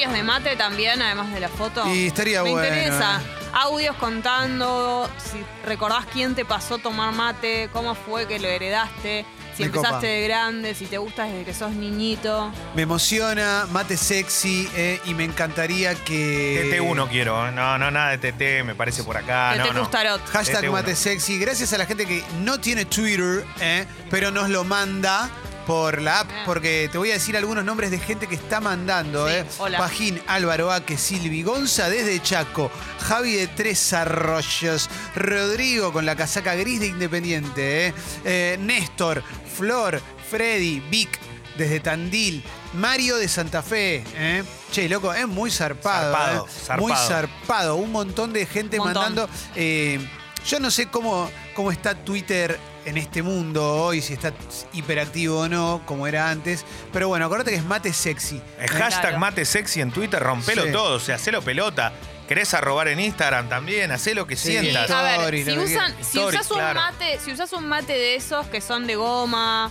historias de mate también, además de la foto? Y estaría Me bueno, interesa. eh. Audios contando, si recordás quién te pasó tomar mate, cómo fue que lo heredaste, si Me empezaste copa. de grande, si te gusta desde que sos niñito. Me emociona, mate sexy, eh, y me encantaría que. TT1 quiero. ¿eh? No, no, nada de TT, me parece por acá. no. Hashtag TT1. mate sexy. Gracias a la gente que no tiene Twitter, eh, pero nos lo manda por la app, Bien. porque te voy a decir algunos nombres de gente que está mandando. Sí, eh. hola. Pajín, Álvaro Aque, Silvi, Gonza desde Chaco, Javi de Tres Arroyos, Rodrigo con la casaca gris de Independiente, eh. Eh, Néstor, Flor, Freddy, Vic desde Tandil, Mario de Santa Fe. eh. Che, loco, es muy zarpado. Zarpado, eh. zarpado. Muy zarpado. Un montón de gente montón. mandando. eh, yo no sé cómo, cómo está Twitter en este mundo hoy, si está hiperactivo o no, como era antes. Pero bueno, acordate que es mate sexy. El hashtag Claro. mate sexy en Twitter, rompelo Sí. todo, o sea, hacelo pelota. ¿Querés arrobar en Instagram también? Hacé lo que Sí. sientas. A ver, si, usan, quieras. si Stories, usas un claro. mate, si usas un mate de esos que son de goma,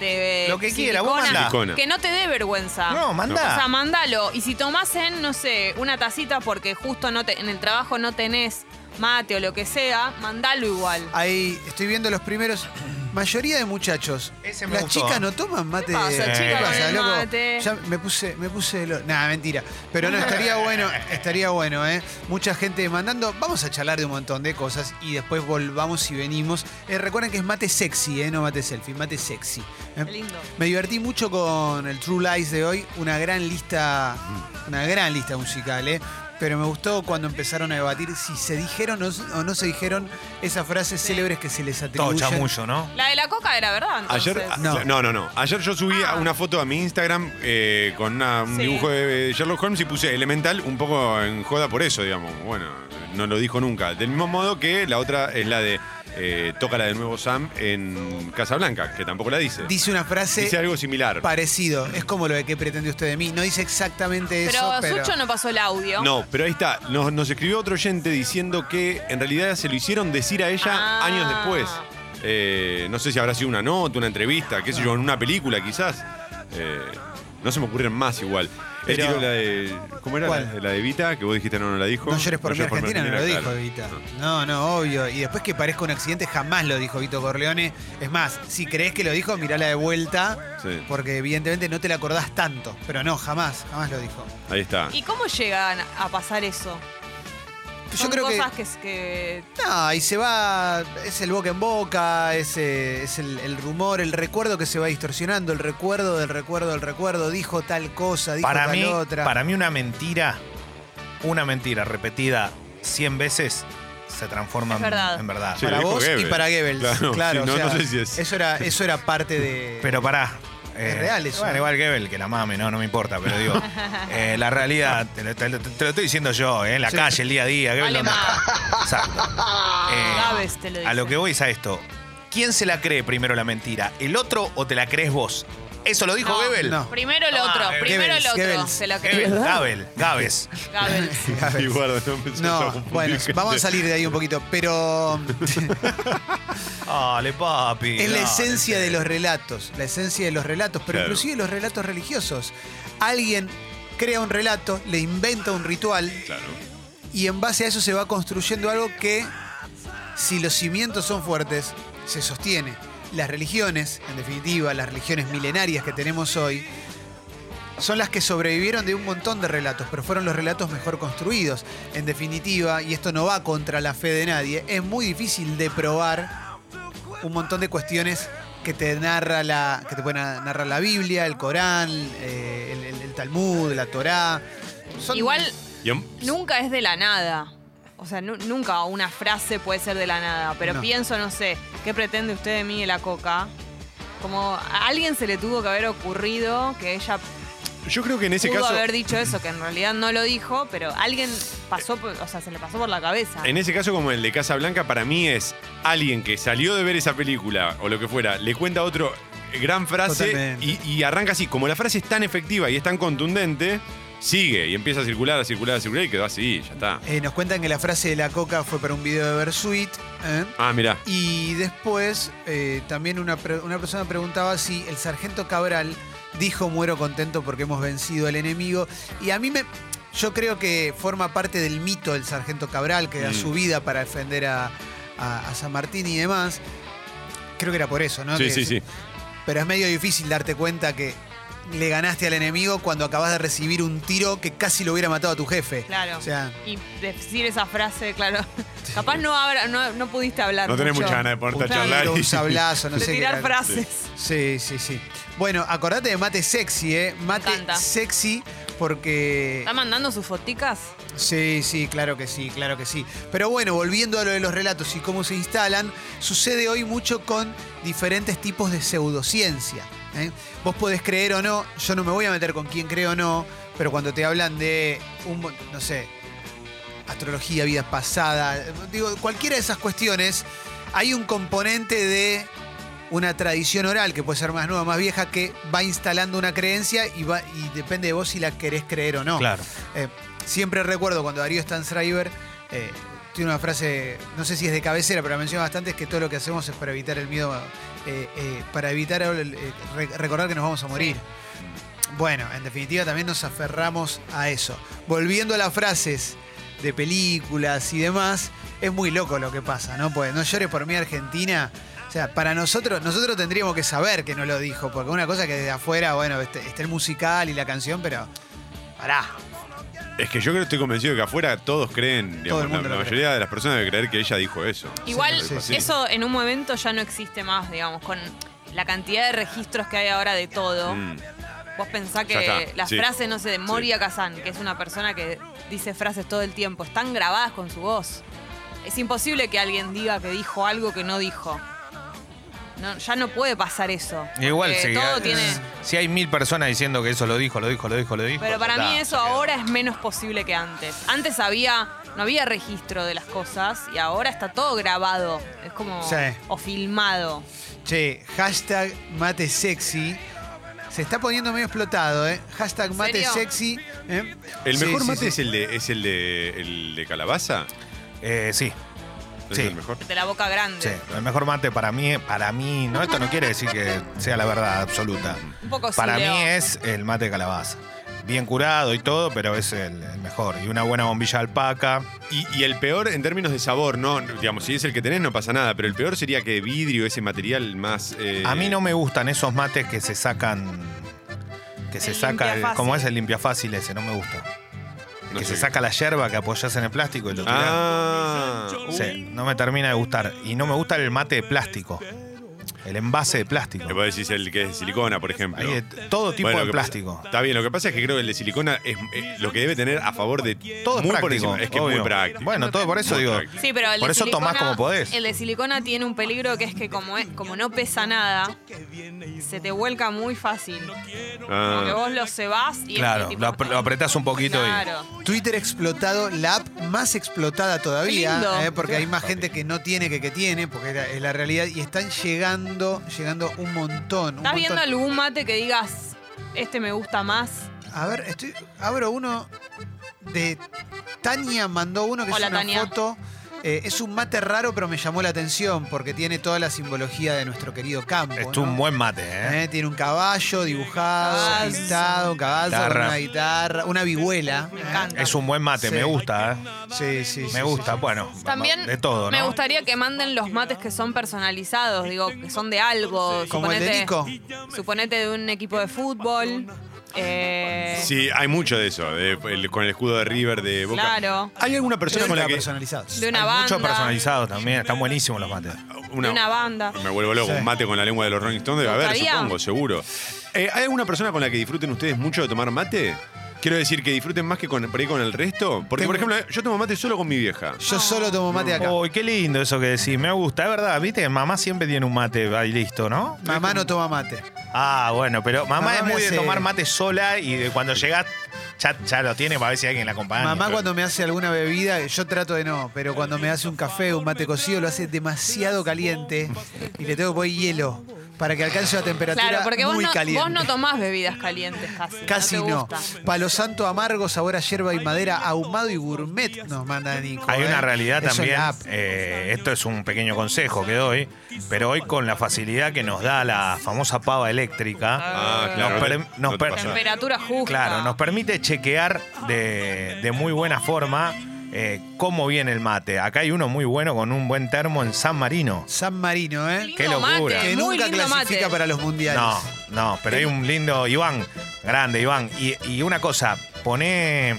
de Lo que quiera, vos mandá. Que no te dé vergüenza. No, mandá. O sea, mandalo. Y si tomás en, no sé, una tacita porque justo no te, en el trabajo no tenés mate o lo que sea, mandalo igual. Ahí estoy viendo los primeros. Mayoría de muchachos. Ese me Las gustó. chicas no toman mate. ¿Qué pasa, ¿Qué chica, con pasa, el loco? mate? Ya me puse, me puse lo- Nada, mentira. Pero no, estaría bueno, estaría bueno, ¿eh? Mucha gente mandando. Vamos a charlar de un montón de cosas y después volvamos y venimos. Eh, recuerden que es mate sexy, ¿eh? No mate selfie, mate sexy. ¿eh? Qué lindo. Me divertí mucho con el True Lies de hoy, una gran lista, una gran lista musical, ¿eh? Pero me gustó cuando empezaron a debatir si se dijeron o o no se dijeron esas frases célebres que se les Todo atribuyen. chamullo, ¿no? La de la coca era verdad. Entonces. Ayer, No. no. no, no, Ayer yo subí Ah. una foto a mi Instagram eh, con una- un Sí. dibujo de Sherlock Holmes y puse Elemental un poco en joda por eso, digamos. Bueno, no lo dijo nunca. Del mismo modo que la otra es la de eh, Tócala de nuevo Sam en Casablanca, que tampoco la dice. Dice una frase Dice algo similar. parecido. Es como lo de que pretende usted de mí. No dice exactamente pero eso, pero... Sucho no pasó el audio. No, pero ahí está. Nos, nos escribió otro oyente diciendo que en realidad se lo hicieron decir a ella Ah. años después. Eh, no sé si habrá sido una nota, una entrevista, qué sé yo, en una película quizás. Eh, no se me ocurren más igual. Él Pero- tiró la de. ¿Cómo era? ¿Cuál? La, de Vita, que vos dijiste no, no la dijo. No llores por mi Argentina, no lo dijo claro. Evita. No, no, obvio. Y después que parezca un accidente, jamás lo dijo Vito Corleone. Es más, si crees que lo dijo, mirala de vuelta, Sí. porque evidentemente no te la acordás tanto. Pero no, jamás, jamás lo dijo. Ahí está. ¿Y cómo llegan a pasar eso? Yo Son creo que. cosas que... que... No, y se va, es el boca en boca, es, eh, es el, el rumor, el recuerdo que se va distorsionando, el recuerdo del recuerdo del recuerdo, dijo tal cosa, dijo Para tal mí, otra. para mí una mentira, una mentira repetida 100 veces se transforma Es en- verdad. en verdad. Sí, para vos y para Goebbels. Claro, Claro, sí, o no- sea, no sé si es- Eso era, eso era parte de. Pero pará. Es real eso. Bueno, igual Gebel, que la mame, no, no me importa, pero digo, eh, la realidad, te lo, te lo- te lo estoy diciendo yo, eh, en la Sí. calle, el día a día. Gebel, Vale ¿dónde está? Exacto. Eh, Gávez te lo a lo que voy es a esto. ¿Quién se la cree primero la mentira? ¿El otro o te la crees vos? ¿Eso lo dijo No, Gebel? no. Primero el Ah, otro, Goebbels, primero el otro. Goebbels. Se la Gebel, cree. Gabel, Gávez. Goebbels. Y guarda, no, me- bueno, vamos a salir de ahí un poquito, pero Dale, papi. es la dale. esencia de los relatos, la esencia de los relatos, pero Claro. inclusive los relatos religiosos. Alguien crea un relato, le inventa un ritual Claro. y en base a eso se va construyendo algo que, si los cimientos son fuertes, se sostiene. Las religiones, en definitiva, las religiones milenarias que tenemos hoy, son las que sobrevivieron de un montón de relatos, pero fueron los relatos mejor construidos. En definitiva, y esto no va contra la fe de nadie, es muy difícil de probar un montón de cuestiones que te narra la, que te pueden narrar la Biblia, el Corán, eh, el, el- el Talmud, la Torá. Son- Igual nunca es de la nada. O sea, nu- nunca una frase puede ser de la nada. Pero No. pienso, no sé, ¿qué pretende usted de mí de la coca? Como a alguien se le tuvo que haber ocurrido que ella yo creo que en ese pudo caso. haber dicho eso, que en realidad no lo dijo, pero alguien pasó, por- o sea, se le pasó por la cabeza. En ese caso, como el de Casa Blanca, para mí es alguien que salió de ver esa película o lo que fuera, le cuenta otro gran frase y arranca así. Como la frase es tan efectiva y es tan contundente, sigue y empieza a circular, a circular, a circular y quedó así, ya está. Eh, nos cuentan que la frase de la coca fue para un video de Versuit. ¿eh? Ah, mirá. Y después eh, también una, una persona preguntaba si el sargento Cabral dijo muero contento porque hemos vencido al enemigo. Y a mí me. Yo creo que forma parte del mito del sargento Cabral, que da Mm. su vida para defender a, a- a San Martín y demás. Creo que era por eso, ¿no? Sí, Que- sí, sí. Pero es medio difícil darte cuenta que le ganaste al enemigo cuando acabas de recibir un tiro que casi lo hubiera matado a tu jefe. Claro. O sea, Y decir esa frase, claro. Capaz no, no, no pudiste hablar. No tenés mucho. mucha ganas de ponerte a charlar. tiro, y- un sablazo, no de sé tirar frases. Sí, sí, sí. Bueno, acordate de mate sexy, ¿eh? Mate sexy porque... ¿Está mandando sus foticas? Sí, sí, claro que sí, claro que sí. Pero bueno, volviendo a lo de los relatos y cómo se instalan, sucede hoy mucho con diferentes tipos de pseudociencia. ¿Eh? Vos podés creer o no, yo no me voy a meter con quién cree o no, pero cuando te hablan de un, no sé, astrología, vida pasada, digo, cualquiera de esas cuestiones, hay un componente de una tradición oral que puede ser más nueva, más vieja, que va instalando una creencia y, va, y depende de vos si la querés creer o no. Claro. Eh, siempre recuerdo cuando Darío Stanzreiber eh, tiene una frase, no sé si es de cabecera, pero la menciona bastante, es que todo lo que hacemos es para evitar el miedo, eh, eh, para evitar re- recordar que nos vamos a morir. Bueno, en definitiva también nos aferramos a eso. Volviendo a las frases de películas y demás, es muy loco lo que pasa, ¿no? Pues no llores por mí Argentina. O sea, para nosotros, nosotros tendríamos que saber que no lo dijo, porque una cosa que desde afuera, bueno, este- está el musical y la canción, pero pará. Es que yo creo que estoy convencido de que afuera todos creen, digamos, la, mayoría de las personas debe creer que ella dijo eso. Igual, Sí, sí. eso en un momento ya no existe más, digamos, con la cantidad de registros que hay ahora de todo. Mm. Vos pensás que está, las sí. frases, no sé, de Moria Kazan, que es una persona que dice frases todo el tiempo, están grabadas con su voz. Es imposible que alguien diga que dijo algo que no dijo. No, ya no puede pasar eso. Igual, todo tiene. si hay mil personas diciendo que eso lo dijo, lo dijo, lo dijo, lo dijo. Pero para mí eso ahora es menos posible que antes. Antes había, no había registro de las cosas y ahora está todo grabado. Es como Sí. o filmado. Che, hashtag mate sexy. Se está poniendo medio explotado, ¿eh? Hashtag ¿En mate serio? sexy. ¿eh? ¿El Sí, mejor sí, mate sí. es el de es el de el de calabaza? Eh, sí, ¿Es Sí. el mejor? De la boca grande. sí. El mejor mate para mí, para mí, no, esto no quiere decir que sea la verdad absoluta. Un poco sí, Para mí Leo. es el mate de calabaza. Bien curado y todo, pero es el, el mejor. Y una buena bombilla de alpaca. Y, y el peor en términos de sabor, no, digamos, si es el que tenés no pasa nada, pero el peor sería que vidrio, ese material más... eh, A mí no me gustan esos mates que se sacan. Que se El saca. el- limpiafácil. ¿Cómo es el limpia fácil ese? No me gusta. No que sé. se saca la yerba que apoyas en el plástico y lo tirás. Ah, Sí, no me termina de gustar. Y no me gusta el mate de plástico. El envase de plástico. Te puedo decir el que es de silicona, por ejemplo. Hay de todo tipo Bueno, de plástico. pasa- Está bien, lo que pasa es que creo que el de silicona es eh, lo que debe tener a favor de Todo es muy por práctico. encima. Es que es muy práctico. Bueno, todo por eso Muy digo. práctico. Sí, pero el Por de eso tomás silicona- como podés. El de silicona tiene un peligro que es que como, es- como no pesa nada, se te vuelca muy fácil. Ah. Como que vos lo cebás y Claro, tipo- lo, ap- lo apretás un poquito Claro. Twitter explotado, la app más explotada todavía. ¿eh? porque hay más gente que no tiene que que tiene, porque es la, es la realidad, y están llegando, llegando un montón. Un ¿Estás viendo algún mate que digas, este me gusta más? A ver, estoy, abro uno de Tania, mandó uno que Hola, es una Tania. foto. Eh, es un mate raro, pero me llamó la atención porque tiene toda la simbología de nuestro querido campo. Es ¿no? un buen mate, ¿eh? Eh, Tiene un caballo dibujado, pintado, un caballo, Guitarra. una guitarra, una vihuela. Me ¿eh? encanta. Es un buen mate, Sí. me gusta, ¿eh? Sí, sí, sí, Me gusta, sí. bueno. También de todo, ¿no? me gustaría que manden los mates que son personalizados, digo, que son de algo. Como el de Nico. Suponete de un equipo de fútbol. Eh, Sí, hay mucho de eso, de- el- con el escudo de River, de Boca. Claro. ¿Hay alguna persona con la que... personalizados. De una Hay banda. muchos personalizados también, están buenísimos los mates. De una banda. Me vuelvo loco, Sí. un mate con la lengua de los Rolling Stones debe ¿Te haber, supongo, seguro. Eh, ¿Hay alguna persona con la que disfruten ustedes mucho de tomar mate? Quiero decir que disfruten más que con, por ahí con el resto. Porque, Tengo- por ejemplo, yo tomo mate solo con mi vieja. Yo solo tomo mate acá. Uy, qué lindo eso que decís, me gusta, es verdad, viste, mamá siempre tiene un mate ahí listo, ¿no? Mamá no toma mate. Ah, bueno, pero mamá, Mamá es me muy de hace- tomar mate sola y de cuando llegás ya, ya lo tiene para ver si alguien la acompaña. Mamá cuando me hace alguna bebida, yo trato de no, pero cuando me hace un café un mate cocido lo hace demasiado caliente y le tengo que poner hielo. Para que alcance una temperatura Claro, porque vos muy no, caliente. vos no tomás bebidas calientes casi. Casi no. te no. gusta. Palo santo amargo, sabor a hierba y madera, ahumado y gourmet, nos manda Nico. Hay ¿eh? una realidad Eso en también, eh, esto es un pequeño consejo que doy, pero hoy con la facilidad que nos da la famosa pava eléctrica, Ah, claro. Nos per- per-. Temperatura justa. claro, nos permite chequear de, de muy buena forma eh, cómo viene el mate. Acá hay uno muy bueno con un buen termo en San Marino. San Marino, ¿eh? Lindo Qué locura. mate, Que nunca clasifica mate. para los mundiales. No, no, pero hay un lindo Iván, grande Iván. Y, y una cosa, pone,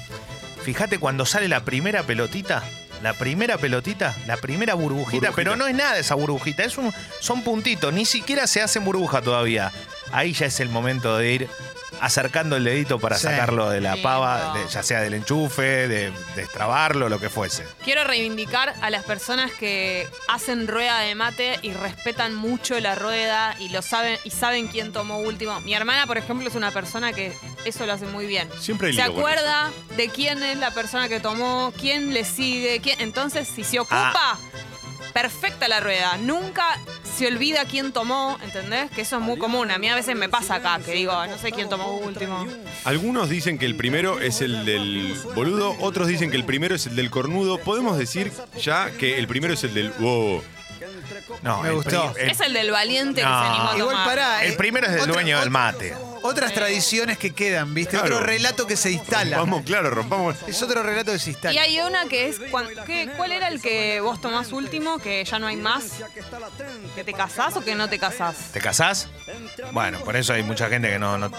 fíjate cuando sale la primera pelotita, la primera pelotita, la primera burbujita, Burbujita. pero no es nada esa burbujita, es un, son puntitos, ni siquiera se hacen burbuja todavía. Ahí ya es el momento de ir acercando el dedito para Sí. sacarlo de la pava, de- ya sea del enchufe, de destrabarlo, lo que fuese. Quiero reivindicar a las personas que hacen rueda de mate y respetan mucho la rueda y lo saben y saben quién tomó último. Mi hermana, por ejemplo, es una persona que eso lo hace muy bien. Siempre hay se lío con acuerda de quién es la persona que tomó, quién le sigue, quién. Entonces, si se ocupa, Ah. perfecta la rueda. Nunca se olvida quién tomó, ¿entendés? Que eso es muy común. A mí a veces me pasa acá, que digo, no sé quién tomó último. Algunos dicen que el primero es el del boludo, otros dicen que el primero es el del cornudo. Podemos decir ya que el primero es el del wow. No, Me el gustó. pri- el- Es el del valiente que se animó a Igual tomar. pará. el eh, primero es del otra- dueño del mate. Otras tradiciones que quedan, ¿viste? Claro. Otro relato que se instala. Vamos, claro, rompamos. Es otro relato que se instala. Y hay una que es. cuan- ¿qué- ¿Cuál era el que vos tomás último? Que ya no hay más. ¿Que te casás o que no te casás? ¿Te casás? Bueno, por eso hay mucha gente que no... no-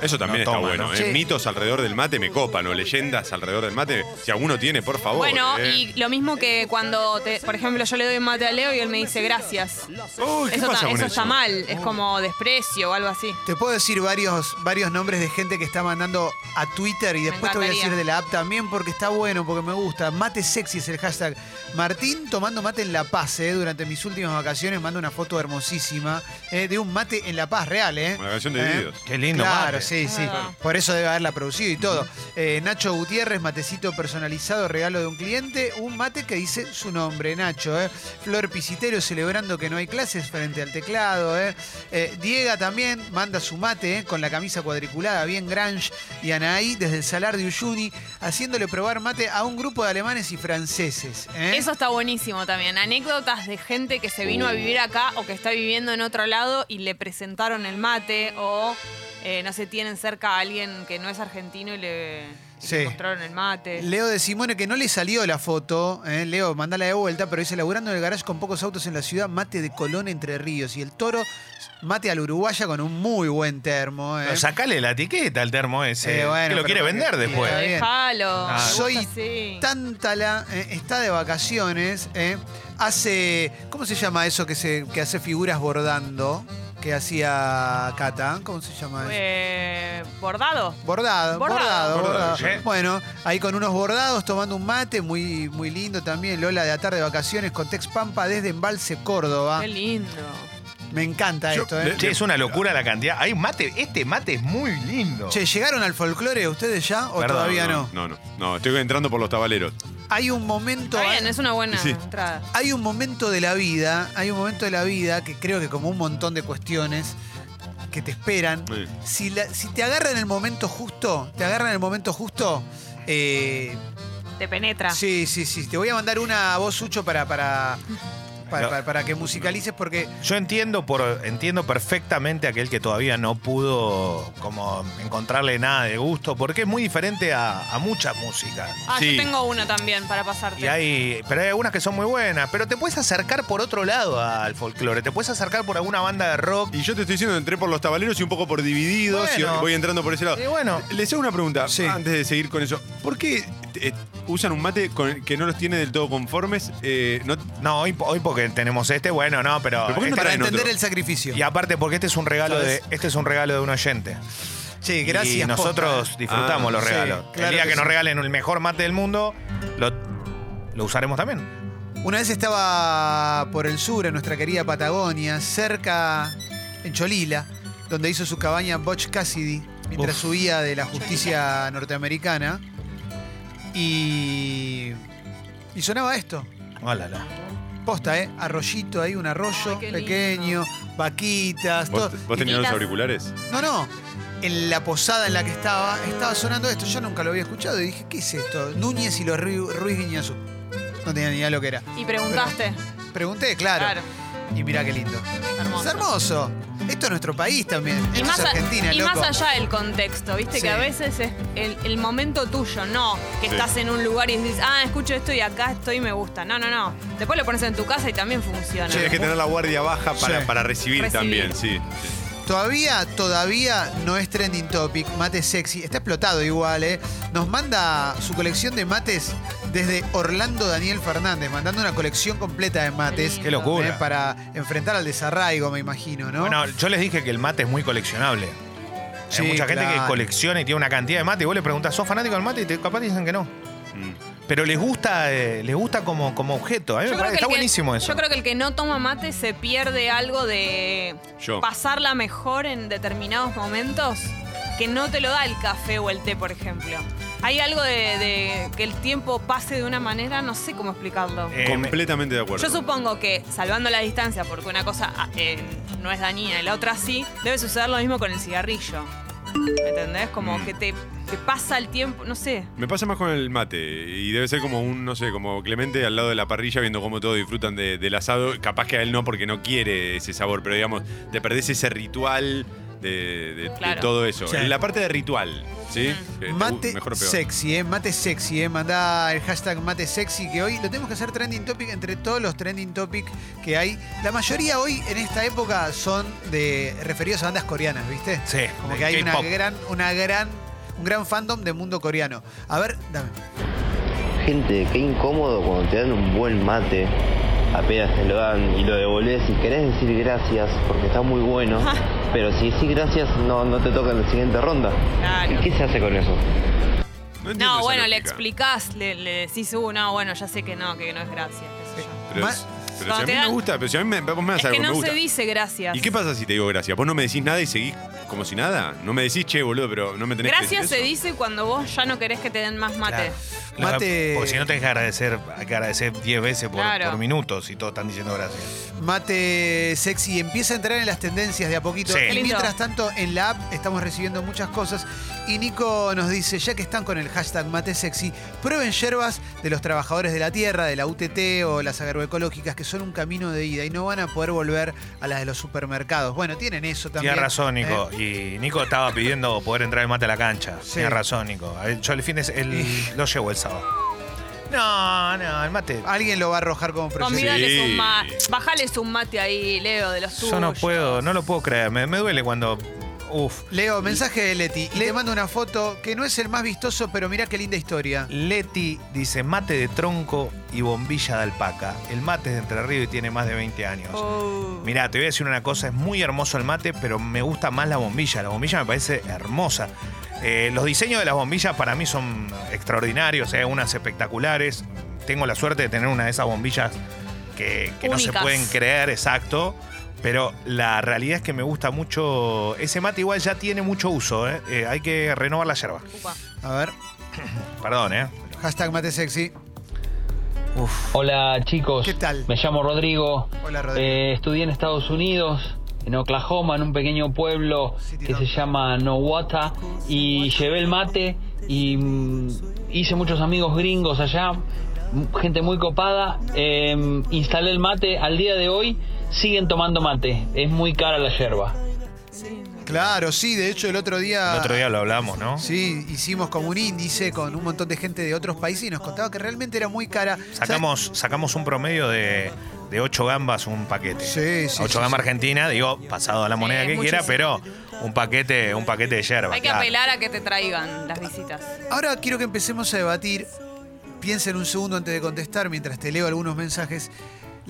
Eso también No está toma, bueno. ¿no? ¿eh? Sí. Mitos alrededor del mate me copan, o leyendas alrededor del mate. Si alguno tiene, por favor. Bueno, ¿eh? y lo mismo que cuando, te- por ejemplo, yo le doy mate a Leo y él me dice gracias. Uy, ¿qué Eso, pasa ta- con eso eso? está mal, es como desprecio o algo así. Te puedo decir varios, varios nombres de gente que está mandando a Twitter y después te voy a decir de la app también porque está bueno, porque me gusta. Mate sexy es el hashtag. Martín tomando mate en La Paz, eh, durante mis últimas vacaciones, manda una foto hermosísima eh, de un mate en La Paz real, ¿eh? Una canción de ¿Eh? Divididos. Qué lindo Claro, mate. sí, sí. Ah. Por eso debe haberla producido y todo. Eh, Nacho Gutiérrez, matecito personalizado, regalo de un cliente. Un mate que dice su nombre, Nacho. ¿eh? Flor Pisitero celebrando que no hay clases frente al teclado. ¿eh? Eh, Diega también manda su mate ¿eh? Con la camisa cuadriculada, bien Grange. Y Anaí desde el Salar de Uyuni, haciéndole probar mate a un grupo de alemanes y franceses. ¿eh? Eso está buenísimo también. Anécdotas de gente que se vino a vivir acá o que está viviendo en otro lado y le presentaron el mate o, eh, no sé, tienen cerca a alguien que no es argentino y le, y le Sí. mostraron el mate. Leo de Simone, que no le salió la foto. ¿eh? Leo, mandala de vuelta, pero dice, laburando en el garage con pocos autos en la ciudad, mate de Colón Entre Ríos. Y el toro, mate al uruguaya con un muy buen termo. ¿eh? Sacale la etiqueta al termo ese. Eh, bueno, que lo quiere vender después. Déjalo. Ah. Soy. Tántala eh, está de vacaciones. ¿eh? Hace, ¿cómo se llama eso que, se, que hace figuras bordando? Que hacía Cata. ¿Cómo se llama eso? Eh, ¿Bordado? Bordado, bordado, Bordado. bordado. Sí. Bueno, ahí con unos bordados, tomando un mate, muy, muy lindo también. Lola de Atar de vacaciones con Tex Pampa desde Embalse, Córdoba. Qué lindo. Me encanta Yo- esto, ¿eh? Che, es una locura la cantidad. Hay mate, este mate es muy lindo. Che, ¿llegaron al folclore ustedes ya o Perdón, todavía no? No, no, no. Estoy entrando por los tabaleros. Hay un momento. Está bien, es una buena Sí. entrada. Hay un momento de la vida, hay un momento de la vida que creo que como un montón de cuestiones que te esperan, Sí. si, la- si te agarran en el momento justo, te agarran en el momento justo, eh, Te penetra. sí, sí, sí, te voy a mandar una voz, Sucho, para, para, para, No. para- para que musicalices porque Yo entiendo por entiendo perfectamente aquel que todavía no pudo como encontrarle nada de gusto, porque es muy diferente a, a mucha música. Ah, Sí. yo tengo una también para pasarte. Y hay, pero hay algunas que son muy buenas. Pero te puedes acercar por otro lado al folclore. Te puedes acercar por alguna banda de rock. Y yo te estoy diciendo, entré por los tabaleros y un poco por divididos Bueno. y voy entrando por ese lado. Y bueno, Les hago una pregunta Sí. antes de seguir con eso. ¿Por qué eh, usan un mate con- que no los tiene del todo conformes? Eh, no- no, hoy, hoy porque tenemos este, bueno, no, pero. ¿Pero por qué no este- para traen entender otro? el sacrificio. y aparte porque este es un regalo de, este es un regalo de un oyente. Sí, gracias. Y nosotros posta. disfrutamos Ah, los sí, regalos. claro el día que que, nos sí. regalen el mejor mate del mundo, lo, lo usaremos también. Una vez estaba por el sur, en nuestra querida Patagonia, cerca, en Cholila, donde hizo su cabaña Butch Cassidy, mientras Uf. subía de la justicia norteamericana. Y, y sonaba esto. Hola, Posta, ¿eh? Arroyito ahí, un arroyo Ay, qué lindo. pequeño, vaquitas, ¿Vos, todo. vos tenías los auriculares? No, no. En la posada en la que estaba, estaba sonando esto. Yo nunca lo había escuchado y dije, ¿qué es esto? Núñez y los Ru- Ruiz Guiñazú. No tenía ni idea lo que era. Y preguntaste. Pregunté, claro. Claro. Y mirá qué lindo. Hermoso. Es hermoso. Esto es nuestro país también. Y, Esto más, es a- Argentina, y loco. más allá del contexto, viste Sí. que a veces es el, el momento tuyo, no que Sí. estás en un lugar y dices, ah, escucho esto y acá estoy y me gusta. No, no, no. Después lo pones en tu casa y también funciona. Tienes que tener la guardia baja para, Sí. para recibir, Recibir. también, sí. sí. Todavía, todavía no es trending topic, mate sexy. Está explotado igual, ¿eh? Nos manda su colección de mates desde Orlando Daniel Fernández, mandando una colección completa de mates. Qué locura. ¿eh? Para enfrentar al desarraigo, me imagino, ¿no? Bueno, yo les dije que el mate es muy coleccionable. Sí, Hay mucha gente que colecciona y tiene una cantidad de mate y vos le preguntas, ¿sos fanático del mate? Y te, capaz te dicen que no. Pero les gusta, eh, les gusta como, como objeto. A mí me parece, que está el buenísimo eso. Yo creo que el que no toma mate se pierde algo de Yo. pasarla mejor en determinados momentos que no te lo da el café o el té, por ejemplo. Hay algo de, de que el tiempo pase de una manera, no sé cómo explicarlo. Eh, me- Completamente de acuerdo. Yo supongo que, salvando la distancia, porque una cosa ah, eh, no es dañina y la otra sí, debe suceder lo mismo con el cigarrillo. ¿Entendés? Como Mm. que te, te pasa el tiempo, no sé. Me pasa más con el mate y debe ser como un, no sé, como Clemente al lado de la parrilla viendo cómo todos disfrutan de- del asado. Capaz que a él no porque no quiere ese sabor, pero digamos, te perdés ese ritual de, de- todo eso. En la parte de ritual, ¿sí? Mate mejor o peor. sexy, ¿eh? Mate sexy, ¿eh? Mandá el hashtag mate sexy que hoy lo tenemos que hacer trending topic entre todos los trending topic que hay. La mayoría hoy en esta época son de referidos a bandas coreanas, ¿viste? Sí, Como que hay una gran, una gran, un gran fandom de mundo coreano. A ver, dame. Gente, qué incómodo cuando te dan un buen mate, apenas te lo dan y lo devolves y querés decir gracias porque está muy bueno, pero si decís gracias no, no te toca en la siguiente ronda. Claro. ¿Y qué se hace con eso? No, No, bueno, le explicás, le, le decís, uh, no, bueno, ya sé que no, que no es gracias. qué sé yo. Pero, es- pero si a mí te me dan- gusta, pero si a mí me, vos me das Es algo que me no gusta. se dice gracias. ¿Y qué pasa si te digo gracias? Vos no me decís nada y seguís como si nada. No me decís, che, boludo, pero no me tenés Gracias que se decir dice cuando vos ya no querés que te den más mate. Claro. Mate- Porque si no tenés que agradecer, hay que agradecer 10 veces por, Claro. por minuto si todos están diciendo gracias. Mate sexy empieza a entrar en las tendencias de a poquito. Sí. Y Qué lindo. mientras tanto, en la app estamos recibiendo muchas cosas. Y Nico nos dice, ya que están con el hashtag mate sexy, prueben yerbas de los trabajadores de la tierra, de la UTT o las agroecológicas, que son un camino de ida y no van a poder volver a las de los supermercados. Bueno, tienen eso también. Tienes razón, Nico. ¿eh? Y Nico estaba pidiendo poder entrar el mate a la cancha. Sí. Tienes razón, Nico. A ver, Yo el fin de el, Y- lo llevo el sábado. No, no, el mate. Alguien lo va a arrojar como. Convidales Sí. un mate. Bajales un mate ahí, Leo, de los tuyos. Yo no puedo, no lo puedo creer. Me, me duele cuando. Uf. Leo, mensaje de Leti. Y te mando una foto que no es el más vistoso, pero mirá qué linda historia. Leti dice mate de tronco y bombilla de alpaca. El mate es de Entre Ríos y tiene más de 20 años. Oh. Mirá, te voy a decir una cosa, es muy hermoso el mate, pero me gusta más la bombilla. La bombilla me parece hermosa. Eh, los diseños de las bombillas para mí son extraordinarios, eh, unas espectaculares. Tengo la suerte de tener una de esas bombillas que, que no se pueden creer, exacto. Pero la realidad es que me gusta mucho. Ese mate igual ya tiene mucho uso, eh. Eh, hay que renovar la yerba. Upa. A ver, Perdón, ¿eh? hashtag mate sexy. Uf. Hola chicos, ¿Qué tal? me llamo Rodrigo, Hola, Rodrigo. Eh, estudié en Estados Unidos, en Oklahoma, en un pequeño pueblo que se llama Nowata y llevé el mate y mm, hice muchos amigos gringos allá, gente muy copada, eh, instalé el mate, al día de hoy siguen tomando mate, es muy cara la yerba. Claro, sí, de hecho el otro día. El otro día lo hablamos, ¿no? Sí, hicimos como un índice con un montón de gente de otros países y nos contaba que realmente era muy cara. Sacamos, sacamos un promedio de, de 8 gambas un paquete. Sí, sí, 8 sí, gambas sí. argentina, digo, pasado a la moneda Sí, que quiera, pero un paquete, un paquete de yerba. Hay que claro. apelar a que te traigan las visitas. Ahora quiero que empecemos a debatir. Piensen un segundo antes de contestar mientras te leo algunos mensajes.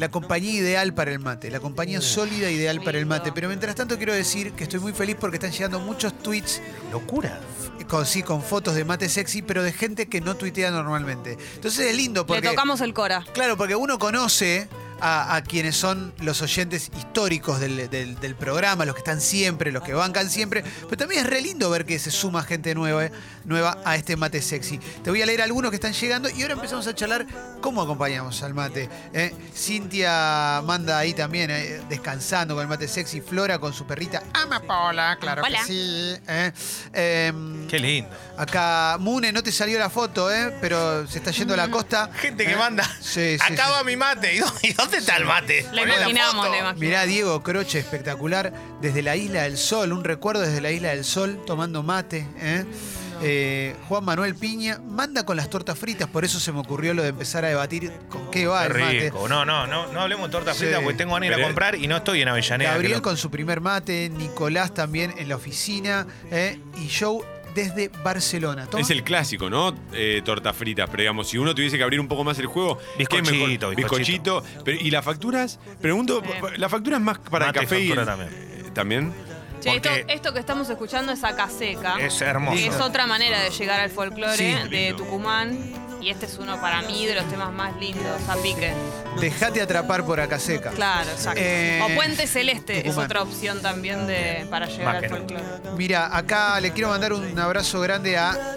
La compañía ideal para el mate, la compañía sólida ideal para el mate. Pero mientras tanto quiero decir que estoy muy feliz porque están llegando muchos tweets Locura. con, sí, con fotos de mate sexy, pero de gente que no tuitea normalmente. Entonces es lindo porque... Le tocamos el cora. Claro, porque uno conoce a, a quienes son los oyentes históricos del, del- del programa, los que están siempre, los que bancan siempre. Pero también es re lindo ver que se suma gente nueva, eh, nueva a este mate sexy. Te voy a leer algunos que están llegando y ahora empezamos a charlar cómo acompañamos al mate. eh. Cintia manda ahí también, eh, descansando con el mate sexy. Flora con su perrita Amapola, claro Hola. que sí. eh. Em, Qué lindo. Acá, Mune, no te salió la foto, ¿eh? pero se está yendo a la costa. Gente que ¿Eh? manda. Sí, sí, Acaba sí. mi mate. ¿Y dónde, y dónde está el mate? La Poné imaginamos, foto. la imaginamos. Mirá, Diego Croche, espectacular. Desde la Isla del Sol, un recuerdo desde la Isla del Sol, tomando mate. ¿eh? Eh, Juan Manuel Piña manda con las tortas fritas, por eso se me ocurrió lo de empezar a debatir con qué va Qué el mate. rico. No, no, no, no hablemos de torta Sí. frita porque tengo ganas de ir a Pero- comprar y no estoy en Avellaneda. Gabriel lo- con su primer mate, Nicolás también en la oficina ¿eh? y Joe desde Barcelona. Toma. Es el clásico, ¿no? Eh, tortas fritas, pero digamos, si uno tuviese que abrir un poco más el juego, ¿qué es mejor? Bizcochito, bizcochito. bizcochito. Pero, ¿Y las facturas? Pregunto, Eh. ¿la factura es más para Mate el y café? y factura el- también. eh, ¿También? Che, esto, Porque- esto que estamos escuchando es acá seca. Es hermoso. es otra manera de llegar al folclore Sí. de. Tucumán. Y este es uno para mí de los temas más lindos, a pique. Dejate atrapar por acá seca. Claro, exacto. Eh, o Puente Celeste es otra opción también de, para llegar al folclore. Mira, acá le quiero mandar un abrazo grande a.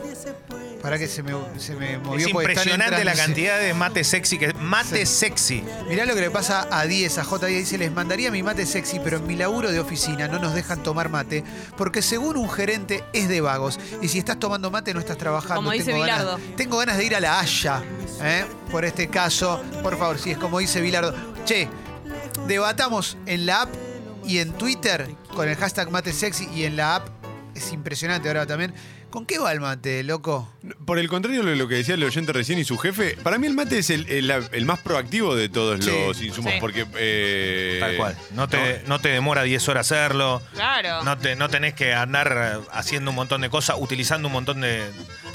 Para que se me, se me movió. Es impresionante la cantidad de mate sexy que mate Sí. sexy. Mirá lo que le pasa a 10, a J10. Dice: Les mandaría mi mate sexy, pero en mi laburo de oficina no nos dejan tomar mate porque, según un gerente, es de vagos. Y si estás tomando mate, no estás trabajando. Como dice Tengo ganas- Bilardo. tengo ganas de ir a Haya, ¿eh? por este caso. Por favor, si es como dice Bilardo. Che, debatamos en la app y en Twitter con el hashtag mate sexy y en la app. Es impresionante ahora también. ¿Con qué va el mate, loco? Por el contrario de lo que decía el oyente recién y su jefe, para mí el mate es el, el- el más proactivo de todos Sí. los insumos, Sí. porque... eh, Tal cual. No te, no te demora 10 horas hacerlo. Claro. No, te, no tenés que andar haciendo un montón de cosas, utilizando un montón de.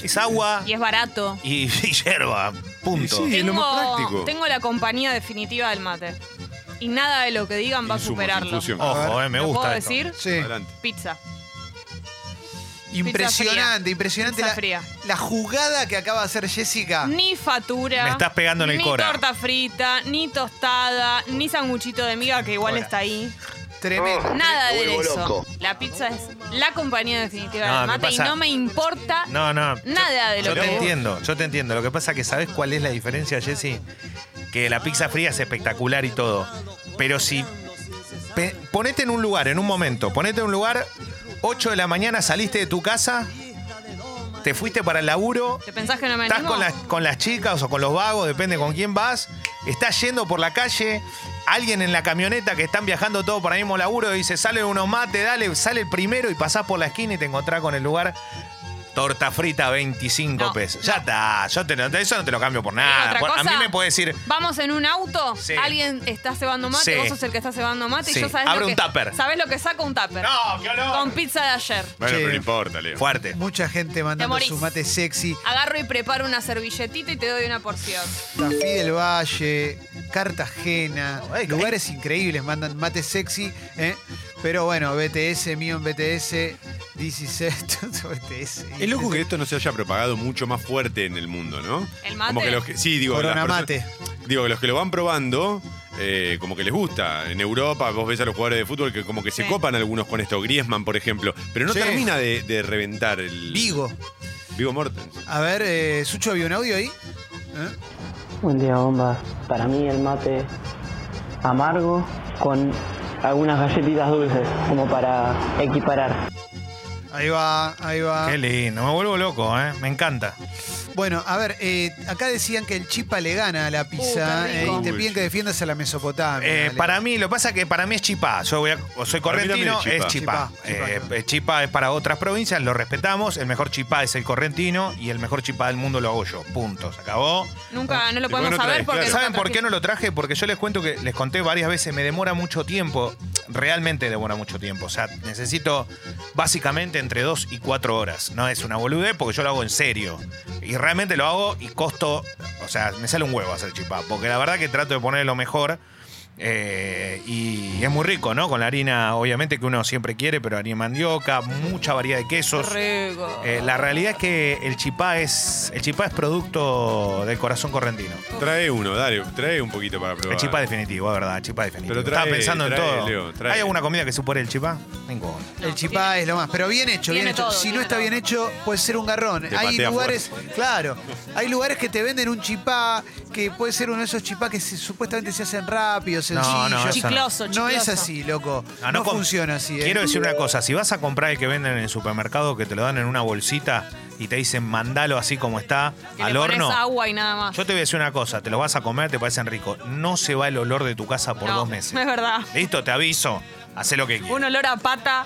Es agua Y es barato. y, y hierba. Punto. Y sí, es lo más práctico. tengo la compañía definitiva del mate. Y nada de lo que digan va a superarlo. infusión. Ojo, eh, me ¿Lo gusta. puedo esto. decir? Sí. Adelante. Pizza. Impresionante, impresionante Pizza la, fría. la jugada que acaba de hacer Jessica. Ni fatura. Me estás pegando en el ni cora. torta frita, ni tostada, ni sanguchito de miga que igual está ahí. Tremendo. Nada de eso. La pizza es la compañía definitiva No, del ¿qué mate pasa? y no me importa No, no. nada de lo Yo que te vos- entiendo, yo te entiendo. Lo que pasa es que ¿sabes cuál es la diferencia, Jessy? Que la pizza fría es espectacular y todo. Pero si. pe- ponete en un lugar, en un momento, ponete en un lugar, 8 de la mañana saliste de tu casa, te fuiste para el laburo, ¿Te pensás que no me estás animo? con las, con las chicas o con los vagos, depende con quién vas, estás yendo por la calle, alguien en la camioneta que están viajando todo para el mismo laburo dice, sale unos mates, dale, sale el primero y pasás por la esquina y te encontrás con el lugar. Torta frita 25 No, pesos. Ya está, yo te, lo- eso no te lo cambio por nada. otra Por- a mí me puede decir, Vamos en un auto, Sí. alguien está cebando mate, Sí. vos sos el que está cebando mate Sí. y yo sabés Abre lo un que, tupper. sabés lo que saca un tupper. no, qué olor. Con pizza de ayer. Bueno, Che. pero no importa, Leo. Fuerte. Mucha gente mandando morís. su mate sexy. Agarro y preparo una servilletita y te doy una porción. Tafí del Valle, Cartagena, lugares increíbles, mandan mate sexy. ¿eh? Pero bueno, BTS, mío en BTS, 16, BTS. Es loco que esto no se haya propagado mucho más fuerte en el mundo, ¿no? ¿El mate? Como que los que, sí, digo, Corona las mate. Digo que los que lo van probando, eh, como que les gusta. En Europa vos ves a los jugadores de fútbol que como que se Sí. copan algunos con esto. Griezmann, por ejemplo. Pero no Sí. termina de, de reventar el... Vigo. Vigo Mortens. A ver, eh, Sucho, ¿había un audio ahí? ¿Eh? Buen día, bomba. Para mí el mate amargo con algunas galletitas dulces, como para equiparar. Ahí va, ahí va. Qué lindo, me vuelvo loco, ¿eh? Me encanta. Bueno, a ver, eh, acá decían que el chipa le gana a la pizza Uh, qué eh, rico. y te piden que defiendas a la Mesopotamia. Eh, Ale. para mí, lo que pasa es que para mí es chipá. Yo voy a, o soy Para mí también correntino, es es chipá. chipá. Chipá, Eh, chipá. eh, chipá es para otras provincias, lo respetamos. El mejor chipá es el correntino y el mejor chipá del mundo lo hago yo. Punto. Se acabó. Nunca, no lo ¿Y por qué podemos no saber traes? porque... Claro. ¿Saben por qué no lo traje? Porque yo les cuento que les conté varias veces, me demora mucho tiempo. Realmente demora mucho tiempo. O sea, necesito básicamente entre dos y cuatro horas. No es una boludez porque yo lo hago en serio. Y realmente lo hago y costo. O sea, me sale un huevo hacer chipá. Porque la verdad que trato de poner lo mejor. Eh, y es muy rico, ¿no? Con la harina, obviamente, que uno siempre quiere, pero harina de mandioca, mucha variedad de quesos. Rico. Eh, la realidad es que el chipá es el chipá es producto del corazón correntino. Trae uno, dale, trae un poquito para probar. El chipá definitivo, es verdad, el chipá definitivo. Pero trae- Estaba pensando en todo. Leo, trae. ¿Hay alguna comida que supere el chipá? Ninguna. El chipá es lo más, pero bien hecho, bien hecho. todo, si no está todo. bien hecho, puede ser un garrón. Te hay lugares, claro, hay lugares que te venden un chipá que puede ser uno de esos chipá que se- supuestamente se hacen rápido, sencillo. no, eso Chicloso, No chicloso. es así, loco. No funciona así. ¿eh? Quiero decir una cosa, si vas a comprar el que venden en el supermercado, que te lo dan en una bolsita y te dicen mandalo así como está, Que al le pones horno. agua y nada más. Yo te voy a decir una cosa, te lo vas a comer, te parecen ricos. No se va el olor de tu casa por No, dos meses. Es verdad. Listo, te aviso. Hacé lo que quieras. Un olor a pata.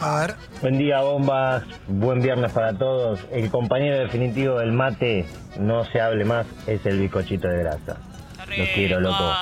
A ver, Buen día, bombas. Buen viernes para todos. El compañero definitivo del mate, no se hable más, es el bizcochito de grasa. Los quiero, loco.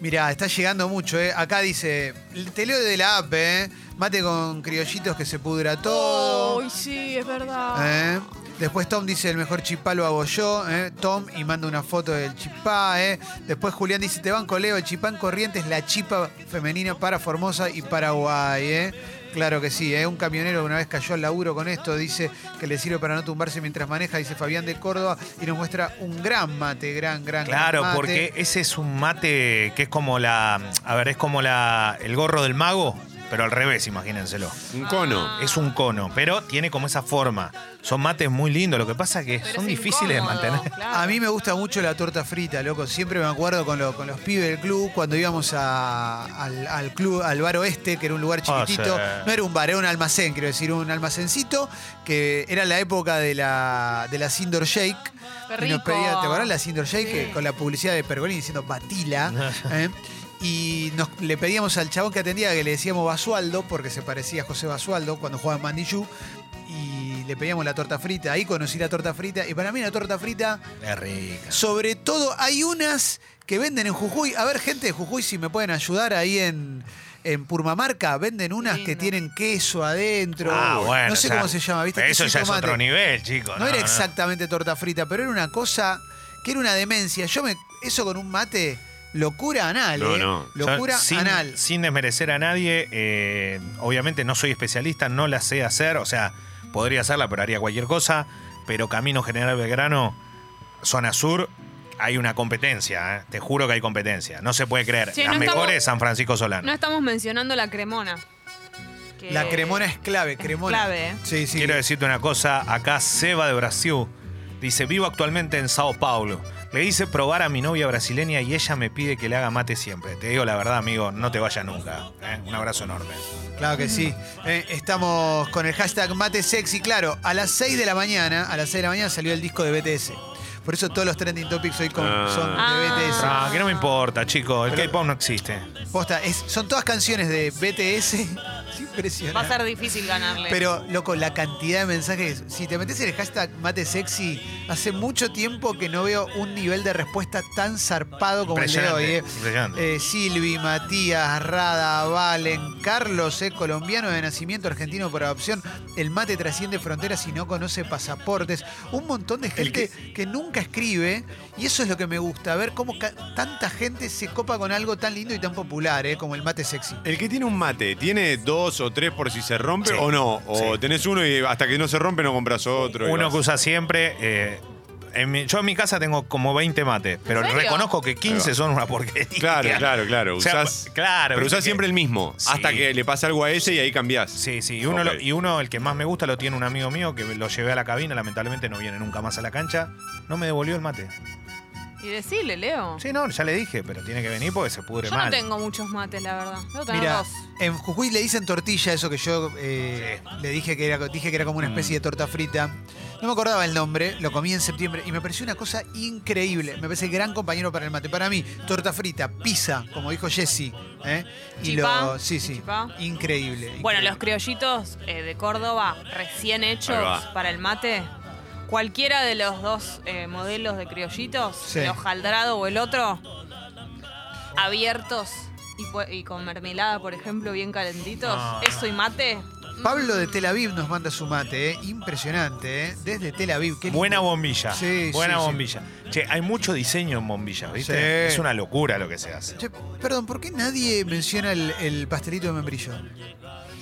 mirá, está llegando mucho, ¿eh? Acá dice, te leo de la app, ¿eh? Mate con criollitos que se pudra todo. Uy, sí, es verdad. ¿eh? Después Tom dice, el mejor chipá lo hago yo, ¿eh? Tom, y manda una foto del chipá, ¿eh? Después Julián dice, te van Leo, el chipá en corriente es la chipa femenina para Formosa y Paraguay, ¿eh? Claro que sí, ¿eh? un camionero una vez cayó al laburo con esto, dice que le sirve para no tumbarse mientras maneja, dice Fabián de Córdoba, y nos muestra un gran mate, gran, gran, Claro, gran mate. porque ese es un mate que es como la. A ver, es como la el gorro del mago, pero al revés, imagínenselo. Un cono. Es un cono, pero tiene como esa forma. Son mates muy lindos, lo que pasa es que Pero son es difíciles de mantener. claro. A mí me gusta mucho la torta frita, loco. Siempre me acuerdo con, lo- con los pibes del club cuando íbamos a- al, al club, al bar oeste, que era un lugar Ah, chiquitito. sí. No era un bar, era un almacén, quiero decir, un almacencito que era la época de la, de la Sindor Shake. Qué Y nos rico. pedía- ¿Te acuerdas la Sindor Shake? Sí. Con la publicidad de Pergolini diciendo Batila. ¿eh? Y nos, le pedíamos al chabón que atendía que le decíamos Basualdo, porque se parecía a José Basualdo cuando jugaba en Mandillú. Y le pedíamos la torta frita. Ahí conocí la torta frita. Y para mí la torta frita Es rica. sobre todo, hay unas que venden en Jujuy. A ver, gente de Jujuy, si me pueden ayudar ahí en, en Purmamarca, venden unas que tienen queso adentro. Ah, bueno. no sé o sea, cómo se llama, ¿viste? Eso ya es otro nivel, chicos. No, era exactamente torta frita, pero era una cosa que era una demencia. Yo me. Eso con un mate, locura anal, No, ¿eh? no. Locura sin, anal. Sin desmerecer a nadie, eh, obviamente no soy especialista, no la sé hacer, o sea, podría hacerla, pero haría cualquier cosa. Pero Camino General Belgrano, zona sur, hay una competencia, ¿eh? te juro que hay competencia. No se puede creer. Sí, Las no estamos- mejores, San Francisco Solano. No estamos mencionando la cremona. que- La cremona es clave, cremona. clave, ¿eh? Sí, sí. Quiero decirte una cosa, acá Seba de Brasil dice, vivo actualmente en Sao Paulo. Le hice probar a mi novia brasileña y ella me pide que le haga mate siempre. Te digo la verdad, amigo, no te vayas nunca. ¿eh? Un abrazo enorme. Claro que sí. Eh, estamos con el hashtag mate sexy. Claro, a las 6 de la mañana, a las 6 de la mañana salió el disco de BTS. Por eso todos los trending topics hoy con- Ah. son de Ah. BTS. Ah, que no me importa, chicos. El Pero- K-pop no existe. Posta, es- son todas canciones de BTS. Es impresionante. Va a ser difícil ganarle. Pero, loco, la cantidad de mensajes. Si te metes en el hashtag mate sexy, hace mucho tiempo que no veo un nivel de respuesta tan zarpado como el de hoy. Eh. Eh, Silvi, Matías, Rada, Valen, Carlos, eh, colombiano de nacimiento, argentino por adopción. El mate trasciende fronteras y no conoce pasaportes. Un montón de gente que... nunca escribe. Y eso es lo que me gusta, ver cómo tanta gente se copa con algo tan lindo y tan popular, eh, como el mate sexy. El que tiene un mate, ¿tiene dos o tres por si se rompe Sí. o no? O Sí. tenés uno y hasta que no se rompe no compras otro. y Uno vas. que usa siempre. eh, en mi- yo en mi casa tengo como 20 mates, pero serio? reconozco que Ahí 15 va. son una porquería. Claro, claro, claro. O sea, Usás- claro. pero viste usás que- siempre el mismo. Sí. Hasta que le pasa algo a ese y ahí cambiás. Sí, sí. Y uno, Ok. y uno, el que más me gusta, lo tiene un amigo mío que lo llevé a la cabina. Lamentablemente no viene nunca más a la cancha. No me devolvió el mate. Y decirle, Leo. Sí, no, ya le dije, pero tiene que venir porque se pudre Yo mal. no tengo muchos mates, la verdad. Mira, dos. en Jujuy le dicen tortilla, eso que yo eh, le dije que, era, dije que era como una especie de torta frita. No me acordaba el nombre, lo comí en septiembre y me pareció una cosa increíble. Me parece gran compañero para el mate. Para mí, torta frita, pizza, como dijo Jesse. ¿eh? Y Chipá, lo, sí, sí, chipá. increíble. Bueno, increíble. los criollitos eh, de Córdoba, recién hechos Ahí va. para el mate. Cualquiera de los dos eh, modelos de criollitos, Sí. el hojaldrado o el otro, abiertos y, pu- y con mermelada, por ejemplo, bien calentitos, No, eso y mate, Pablo de Tel Aviv nos manda su mate, ¿eh? impresionante, ¿eh? desde Tel Aviv. Qué lindo. Buena bombilla. Sí, buena sí, sí. bombilla. Che, hay mucho diseño en bombillas, ¿viste? Sí. Es una locura lo que se hace. Che, perdón, ¿por qué nadie menciona el, el pastelito de membrillo?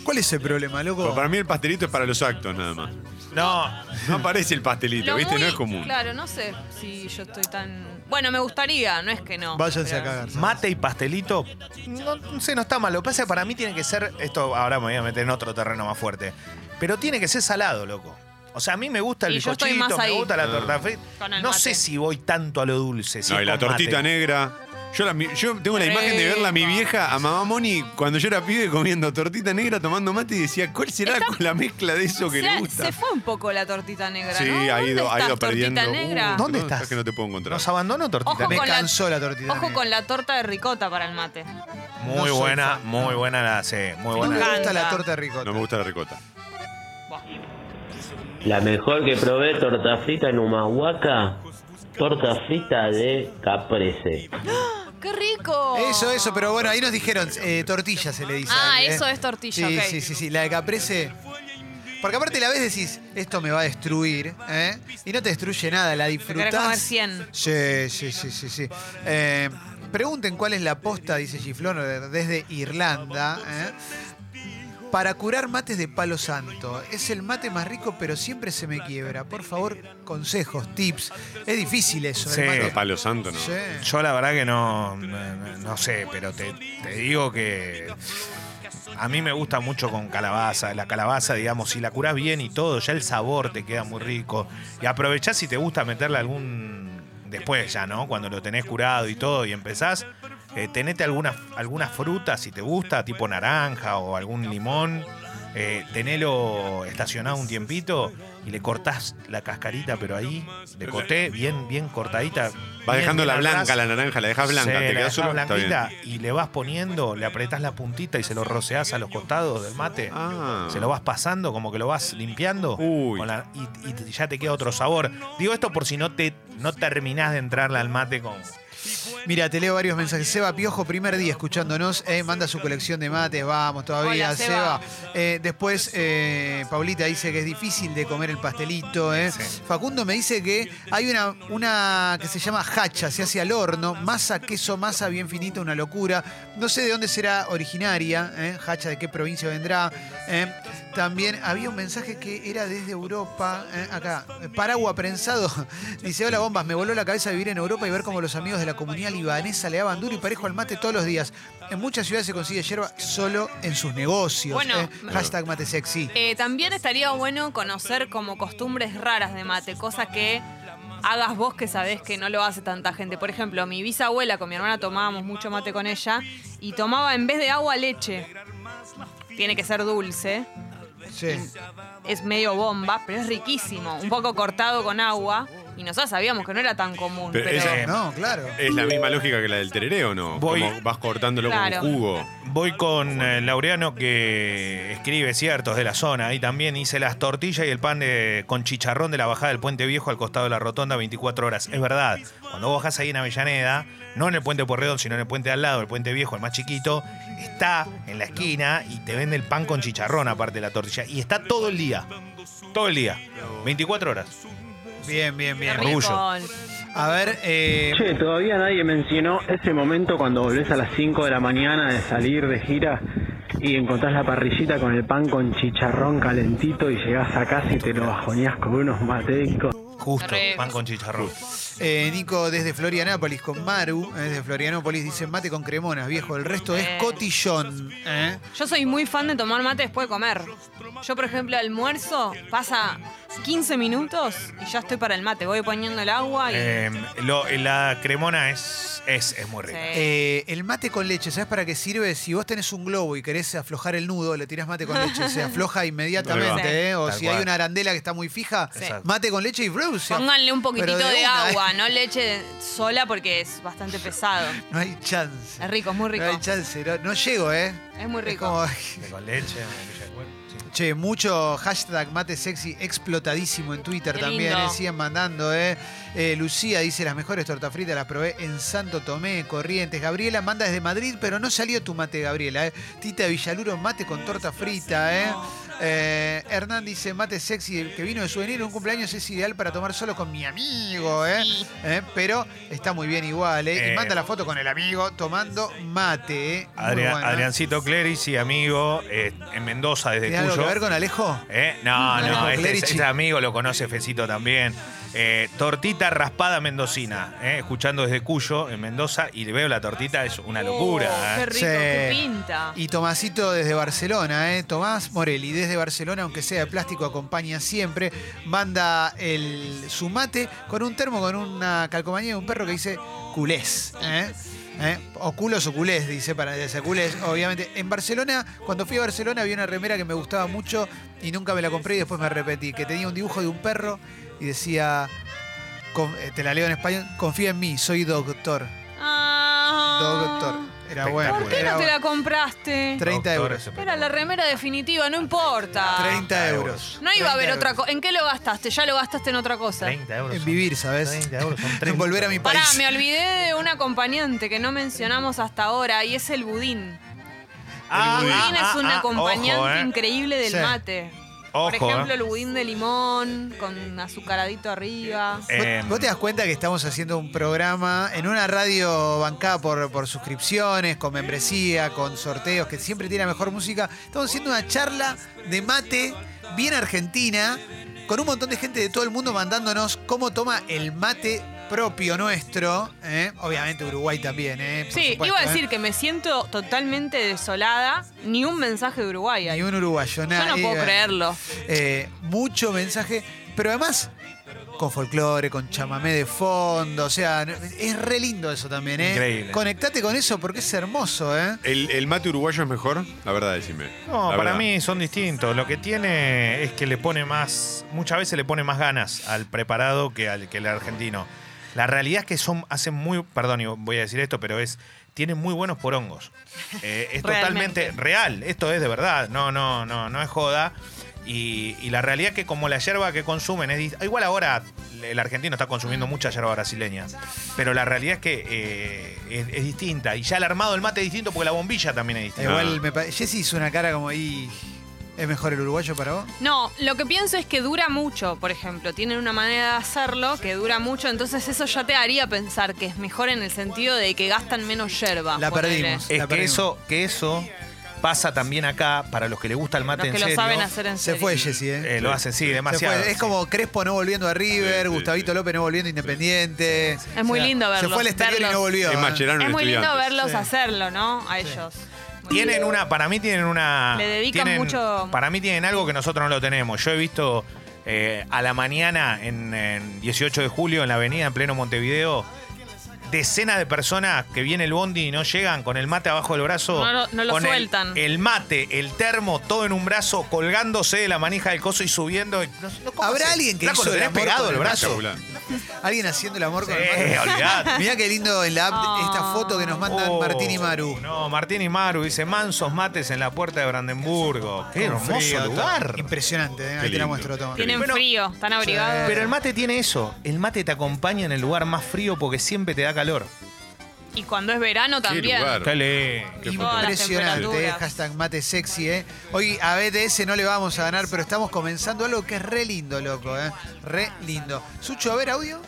¿Cuál es el problema, loco? Pero para mí el pastelito es para los actos nada más. No, No aparece el pastelito, Lo ¿viste? muy- No es común. Claro, no sé si yo estoy tan. Bueno, me gustaría, no es que no. Váyanse pero- a cagar. mate y pastelito, no, no sé, no está mal. Lo que pasa es que para mí tiene que ser, esto ahora me voy a meter en otro terreno más fuerte, pero tiene que ser salado, loco. O sea, a mí me gusta el Y yo estoy bizcochito, más me ahí. gusta la Ah. torta frita. Con el No mate. sé si voy tanto a lo dulce. si No, es y la con tortita mate. negra. Yo, la mi- yo tengo la imagen de verla a mi vieja, a mamá Moni, cuando yo era pibe comiendo tortita negra, tomando mate y decía, ¿cuál será Está- la mezcla de eso que le gusta? se fue un poco la tortita negra. Sí, ¿no? ha ¿Dónde ido, ha estás, ido tortita perdiendo. negra? Uh, ¿Dónde no, estás? que no te puedo encontrar. Nos abandonó tortita Ojo Me con la- cansó la tortita Ojo negra. con la torta de ricota para el mate. Muy No soy buena, fan. muy buena la, sí, muy No buena. me gusta la torta de ricota. No me gusta la ricota. La mejor que probé torta frita en Humahuaca, torta frita de caprese. ¡Qué rico! Eso, eso, pero bueno, ahí nos dijeron, eh, tortilla se le dice. Ah, ahí, ¿eh? eso es tortilla, Sí, ok. sí, sí, sí, la de caprese. Porque aparte la ves decís, esto me va a destruir, ¿eh? Y no te destruye nada, la querés comer disfrutás. 100. Sí, sí, sí, sí, sí. Eh, pregunten cuál es la posta, dice Giflón, desde Irlanda, ¿eh? Para curar mates de palo santo. Es el mate más rico, pero siempre se me quiebra. Por favor, consejos, tips. Es difícil eso. el Sí. mate. Pero palo santo, ¿no? Sí. Yo la verdad que no, no, no sé, pero te, te digo que a mí me gusta mucho con calabaza. La calabaza, digamos, si la curás bien y todo, ya el sabor te queda muy rico. Y aprovechás si te gusta meterle algún... Después ya, ¿no? Cuando lo tenés curado y todo y empezás, eh, tenete algunas alguna fruta si te gusta, tipo naranja o algún limón. Eh, tenelo estacionado un tiempito y le cortás la cascarita, pero ahí, de coté, bien, bien cortadita. Va bien, dejando la blanca, atrás. la naranja, la dejas blanca, te quedas solo. Blanquita y le vas poniendo, le apretás la puntita y se lo roceás a los costados del mate. Ah. Se lo vas pasando, como que lo vas limpiando. Uy. con la- y, y ya te queda otro sabor. Digo esto por si no te no terminás de entrarle al mate con. Mira, te leo varios mensajes. Seba Piojo, primer día escuchándonos, eh, manda su colección de mates, vamos todavía, Hola, Seba. Eh, después, eh, Paulita dice que es difícil de comer el pastelito. eh. Sí. Facundo me dice que hay una, una que se llama hacha, se hace al horno, masa, queso, masa bien finita, una locura. No sé de dónde será originaria, eh, hacha, de qué provincia vendrá. También había un mensaje que era desde Europa, eh, acá, Paragua prensado. Dice, hola bombas, me voló la cabeza vivir en Europa y ver cómo los amigos de la comunidad libanesa le daban duro y parejo al mate todos los días. En muchas ciudades se consigue hierba solo en sus negocios. Bueno, eh. Hashtag mate sexy. Eh, también estaría bueno conocer como costumbres raras de mate, cosas que hagas vos que sabés que no lo hace tanta gente. Por ejemplo, mi bisabuela con mi hermana tomábamos mucho mate con ella y tomaba en vez de agua leche. Tiene que ser dulce. Sí. Es medio bomba, pero es riquísimo. Un poco cortado con agua. Y nosotros sabíamos que no era tan común. Pero Pero, esa- No, claro. Es la misma lógica que la del tereré, ¿o no? Voy- Como vas cortándolo Claro. con jugo. Voy con eh, Laureano que escribe ciertos de la zona. Ahí también hice las tortillas y el pan de- con chicharrón de la bajada del Puente Viejo al costado de la rotonda 24 horas. Es verdad, cuando vos bajás ahí en Avellaneda, no en el Puente Porredón, sino en el puente de al lado, el Puente Viejo, el más chiquito, está en la esquina y te vende el pan con chicharrón aparte de la tortilla. Y está todo el día. Todo el día. 24 horas. Bien, bien, bien. orgullo. A ver, eh, Che, todavía nadie mencionó ese momento cuando volvés a las 5 de la mañana de salir de gira y encontrás la parrillita con el pan con chicharrón calentito y llegás a casa y te lo bajoneás con unos matecos. Justo, pan con chicharrón. eh, Nico desde Florianápolis con Maru, eh, desde Florianópolis, dice mate con cremonas, viejo. El resto es Bien. cotillón. ¿eh? Yo soy muy fan de tomar mate después de comer. Yo, por ejemplo, almuerzo, pasa 15 minutos y ya estoy para el mate. Voy poniendo el agua y. Eh, lo- la cremona es, es, es muy rica. Sí. Eh, el mate con leche, ¿sabes para qué sirve? Si vos tenés un globo y querés aflojar el nudo, le tirás mate con leche, se afloja inmediatamente. Sí. ¿eh? O Tal si cual. hay una arandela que está muy fija, Sí. mate con leche y ¡brum! se Pónganle un poquitito Pero de, una, ¿eh? agua, no leche sola porque es bastante pesado. No hay chance. Es rico, es muy rico. No hay chance. No, no llego, ¿eh? Es muy rico. como- con leche, mantequilla de cuero, sí. Che, mucho hashtag mate sexy explotadísimo en Twitter Qué también, lindo. eh, siguen mandando, eh. Eh, Lucía dice las mejores tortas fritas las probé en Santo Tomé, Corrientes. Gabriela manda desde Madrid, pero no salió tu mate, Gabriela, eh. Tita Villaluro, mate con torta frita, eh. Eh, Hernán dice, mate sexy, el que vino de souvenir en un cumpleaños es ideal para tomar solo con mi amigo, ¿eh? Eh, Pero está muy bien igual, ¿eh? Eh. Y manda la foto con el amigo tomando mate, ¿eh? Muy Adria- bueno, ¿eh? Adriancito Cleris y amigo eh, en Mendoza desde ¿Tiene algo Cuyo. que ver con Alejo? ¿Eh? No, Alejo no, este, Clerici. este amigo lo conoce Fecito también. Eh, tortita raspada mendocina, eh, escuchando desde Cuyo, en Mendoza, y le veo la tortita, es una locura. Oh, eh. qué rico, Sí. qué pinta. Y Tomasito desde Barcelona, ¿eh? Tomás Morelli, desde Barcelona, aunque sea de plástico, acompaña siempre. Manda el, su mate con un termo, con una calcomanía de un perro que dice culés. ¿eh? ¿Eh? O culos o culés, dice para decir culés, obviamente. En Barcelona, cuando fui a Barcelona, había una remera que me gustaba mucho y nunca me la compré y después me repetí, que tenía un dibujo de un perro y decía, con- eh, te la leo en español, confía en mí, soy doctor. Ah. Doctor. Era bueno. ¿Por qué era no te la compraste? 30 Doctor, euros. Era la remera definitiva, no importa. 30 euros. No iba a haber 30 otra cosa. ¿En qué lo gastaste? Ya lo gastaste en otra cosa. 30 euros. En vivir, ¿sabes? 30 euros son 30 En volver a mi país. Pará, me olvidé de un acompañante que no mencionamos hasta ahora y es el budín. Ah, el budín ah, es un ah, acompañante ojo, eh. increíble del Sí. mate. Ojo, Por ejemplo, eh. el budín de limón con azucaradito arriba. Eh, ¿Vos, vos te das cuenta que estamos haciendo un programa en una radio bancada por, por suscripciones, con membresía, con sorteos, que siempre tiene la mejor música? Estamos haciendo una charla de mate bien argentina, con un montón de gente de todo el mundo mandándonos cómo toma el mate propio nuestro. ¿eh? Obviamente Uruguay también, ¿eh? Por Sí, supuesto, iba a ¿eh? decir que me siento totalmente desolada. Ni un mensaje de Uruguay ahí. Ni un uruguayo, Yo nada. no puedo Eh, creerlo. eh, mucho mensaje, pero además con folclore, con chamamé de fondo, o sea, es re lindo eso también, ¿eh? Increíble. Conectate con eso porque es hermoso, ¿eh? ¿El, el mate uruguayo es mejor? La verdad, decime. No, La para verdad. mí son distintos. Lo que tiene es que le pone más, muchas veces le pone más ganas al preparado que al que el argentino. La realidad es que son, hacen muy, perdón, y voy a decir esto, pero es, tienen muy buenos porongos. Eh, es totalmente real. Esto es de verdad. No, no, no, no es joda. Y, y la realidad es que como la yerba que consumen es igual ahora el argentino está consumiendo mucha yerba brasileña, pero la realidad es que eh, es, es distinta y ya el armado del mate es distinto porque la bombilla también es distinta. Igual me Jessy hizo una cara como ahí. ¿Es mejor el uruguayo para vos? No, lo que pienso es que dura mucho, por ejemplo. Tienen una manera de hacerlo que dura mucho, entonces eso ya te haría pensar que es mejor en el sentido de que gastan menos yerba. La ponele. perdimos. Es La que perdimos. eso, que eso pasa también acá para los que les gusta el mate Los que en lo serio. saben hacer en Se serio. fue Jessy, ¿eh? Eh, lo hacen, sí, Se demasiado. fue. Es como Crespo no volviendo a River, Gustavito. López no volviendo a Independiente. Es muy lindo Se verlos, fue al exterior y verlos. no volvió. Es ¿eh? Mascherano en Es muy lindo Estudiantes. verlos Sí. hacerlo, ¿no? A ellos. Tienen una, para mí tienen una. Le dedican tienen- mucho- Para mí tienen algo que nosotros no lo tenemos. Yo he visto eh, a la mañana en, en 18 de julio en la avenida en pleno Montevideo decenas de personas que viene el bondi y no llegan con el mate abajo del brazo. No lo- no lo con sueltan. El, mate, el termo, todo en un brazo, colgándose de la manija del coso y subiendo. y- no- no, ¿cómo ¿Habrá alguien que Flaco, hizo el amor pegado con el brazo? Alguien haciendo el amor con Sí, el olvidate. Mirá qué lindo en la app esta foto que nos mandan Oh, Martín y Maru. No, Martín y Maru dice mansos mates en la puerta de Brandenburgo. Qué Con hermoso frío, todo. lugar. Impresionante, ¿eh? ahí te la lindo. muestro, toma. Tienen Bueno, frío, están abrigados. Pero el mate tiene eso. El mate te acompaña en el lugar más frío porque siempre te da calor. Y cuando es verano también. lugar. Dale. Todas las Impresionante, eh, temperaturas. hashtag mate sexy, ¿eh? Hoy a BTS no le vamos a ganar, pero estamos comenzando algo que es re lindo, loco, ¿eh? Re lindo. Sucho, a ver, audio.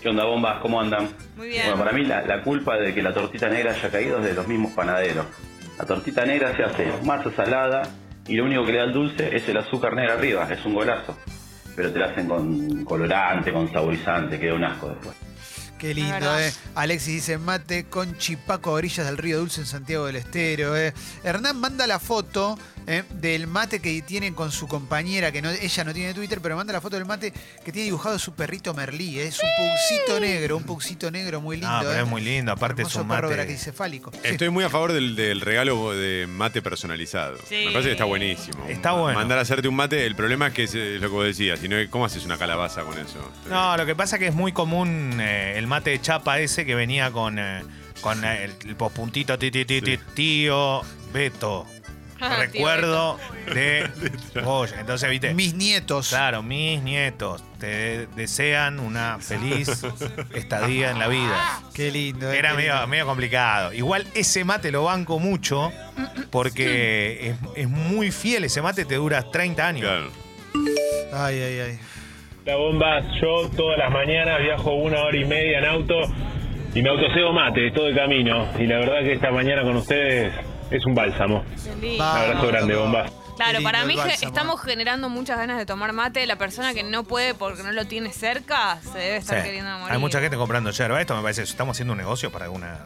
¿Qué onda, bombas? ¿Cómo andan? Muy bien. Bueno, para mí la, la culpa de que la tortita negra haya caído es de los mismos panaderos. La tortita negra se hace masa salada y lo único que le da el dulce es el azúcar negra arriba, es un golazo. Pero te la hacen con colorante, con saborizante, queda un asco después. Qué lindo. ¿eh? Alexis dice mate con chipaco a orillas del río Dulce en Santiago del Estero, ¿eh? Hernán manda la foto ¿eh? del mate que tienen con su compañera, que no, ella no tiene Twitter, pero manda la foto del mate que tiene dibujado su perrito Merlí, ¿eh? es un puxito negro, un puxito negro muy lindo. Ah, pero ¿eh? es muy lindo. Aparte es un mate. Sí. Estoy muy a favor del, del regalo de mate personalizado. Sí. Me parece que está buenísimo. Está bueno. Mandar a hacerte un mate, el problema es que es lo que vos decías, si no, ¿cómo haces una calabaza con eso? No, lo que pasa es que es muy común eh, el mate de chapa ese que venía con, eh, con el, el pospuntito ti, ti, ti, ti, tío Beto. Recuerdo de Goya. Entonces, viste. Mis nietos. Claro, mis nietos te desean una feliz estadía en la vida. Qué lindo. eh, Era qué medio, lindo. medio complicado. Igual ese mate lo banco mucho porque es, es muy fiel. Ese mate te dura 30 años. Claro. Ay, ay, ay. La bomba, yo todas las mañanas viajo una hora y media en auto y me autoseo mate todo el camino. Y la verdad que esta mañana con ustedes es un bálsamo. Un abrazo grande, bomba. Claro, para mí bálsamo. estamos generando muchas ganas de tomar mate. La persona que no puede porque no lo tiene cerca se debe estar Sí. queriendo morir. Hay mucha gente comprando yerba. Esto me parece, estamos haciendo un negocio para alguna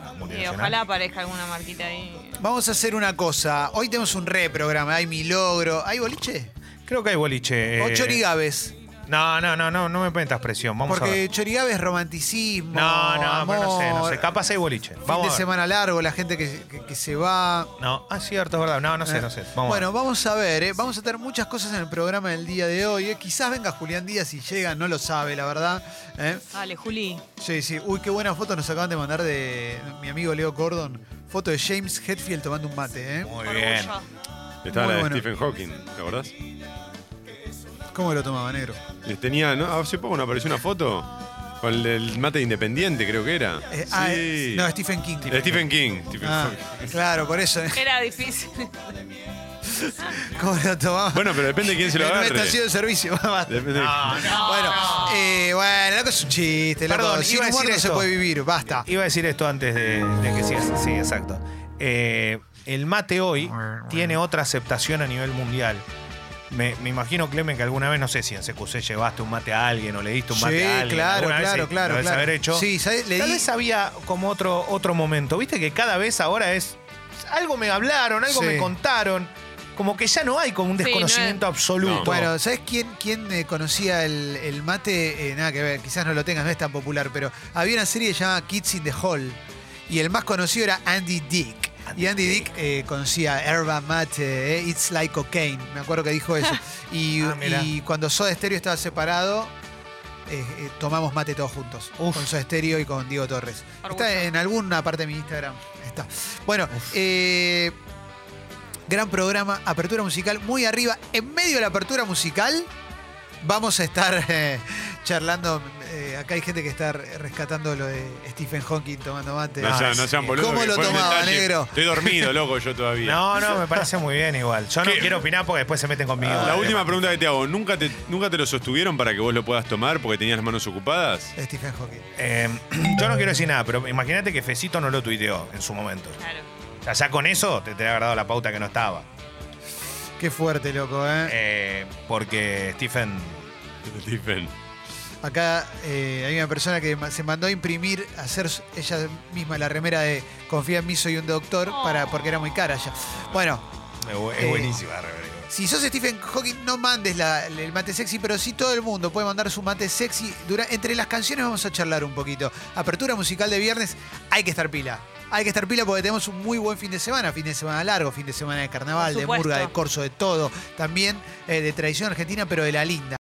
ojalá aparezca alguna marquita ahí. Vamos a hacer una cosa. Hoy tenemos un reprograma. Hay mi logro. ¿Hay boliche? Creo que hay boliche. Eh, chorigaves. No, no, no, no, no me metas presión. Vamos a Porque ver. chorigaves es romanticismo. No, no, pero no sé, no sé. Capaz hay boliche. Fin Vamos de ver. semana largo, la gente que, que- que se va. No, ah, cierto, es verdad. No, no sé, no sé. Vamos a ver. bueno, vamos a ver, ¿eh? vamos a tener muchas cosas en el programa del día de hoy. ¿eh? Quizás venga Julián Díaz y llega, no lo sabe, la verdad. ¿eh? Dale, Juli. Sí, sí. Uy, qué buena foto nos acaban de mandar de mi amigo Leo Gordon. Foto de James Hetfield tomando un mate, ¿eh? Muy bien. Orgullo. Estaba Muy la de bueno. Stephen Hawking, ¿te acordás? ¿Cómo lo tomaba, negro? Eh, Tenía, ¿no? Hace poco nos apareció una foto con el, el mate independiente, creo que era. Eh, ah, eh, no, Stephen King. De Stephen King. Stephen Ah, Hawking. claro, por eso. ¿eh? Era difícil. ¿Cómo lo tomaba? Bueno, pero depende de quién se lo En una agarre. estación de servicio. Depende de- Bueno, eh, bueno, loco es un chiste, loco. Perdón, Sin iba a decir no se puede vivir, basta. Iba a decir esto antes de, de que sigas. Sí, exacto. Eh, el mate hoy tiene otra aceptación a nivel mundial. Me, me imagino, Clemen, que alguna vez, no sé si en CQC llevaste un mate a alguien o le diste un mate Sí, a alguien. claro, vez claro, sí, claro, Lo debes claro. haber hecho. Sí, ¿sabes? Le Tal di- vez había como otro, otro momento. Viste que cada vez ahora es. Algo me hablaron, algo Sí. me contaron. Como que ya no hay como un Sí, no es- desconocimiento absoluto. Bueno, ¿sabes quién, quién eh, conocía el, el mate? Eh, nada que ver, quizás no lo tengas, no es tan popular, pero había una serie llamada Kids in the Hall y el más conocido era Andy Dick. Y Andy Dick eh, conocía Herba Mate, eh, It's Like Cocaine, me acuerdo que dijo eso. Y, Ah, y cuando Soda Stereo estaba separado, eh, eh, tomamos mate todos juntos, Uf. con Soda Stereo y con Diego Torres. Orgullo. Está en alguna parte de mi Instagram. Está. Bueno, eh, gran programa, apertura musical muy arriba. En medio de la apertura musical vamos a estar charlando. Eh, acá hay gente que está rescatando lo de Stephen Hawking tomando mate. No, sean, no sean boludos. ¿Cómo lo tomaba, negro? Estoy dormido, loco, yo todavía. No, no, me parece muy bien igual. Yo no ¿Qué? quiero opinar porque después se meten conmigo. La última pregunta que te hago, ¿nunca te, ¿nunca te lo sostuvieron para que vos lo puedas tomar porque tenías las manos ocupadas? Stephen Hawking. Eh, yo no quiero decir nada, pero imagínate que Fecito no lo tuiteó en su momento. Claro. O sea, ya con eso te, te ha agarrado la pauta que no estaba. Qué fuerte, loco, ¿eh? Eh, porque Stephen. Stephen. Acá eh, hay una persona que se mandó a imprimir, a hacer ella misma la remera de Confía en mí, soy un doctor, para, porque era muy cara ya. Bueno, Es Eh, buenísima, la remera. Si sos Stephen Hawking, no mandes la- el mate sexy, pero sí todo el mundo puede mandar su mate sexy. Dura- entre las canciones vamos a charlar un poquito. Apertura musical de viernes, hay que estar pila. Hay que estar pila porque tenemos un muy buen fin de semana, fin de semana largo, fin de semana de carnaval, de murga, de corso, de todo. También eh, de tradición argentina, pero de la linda.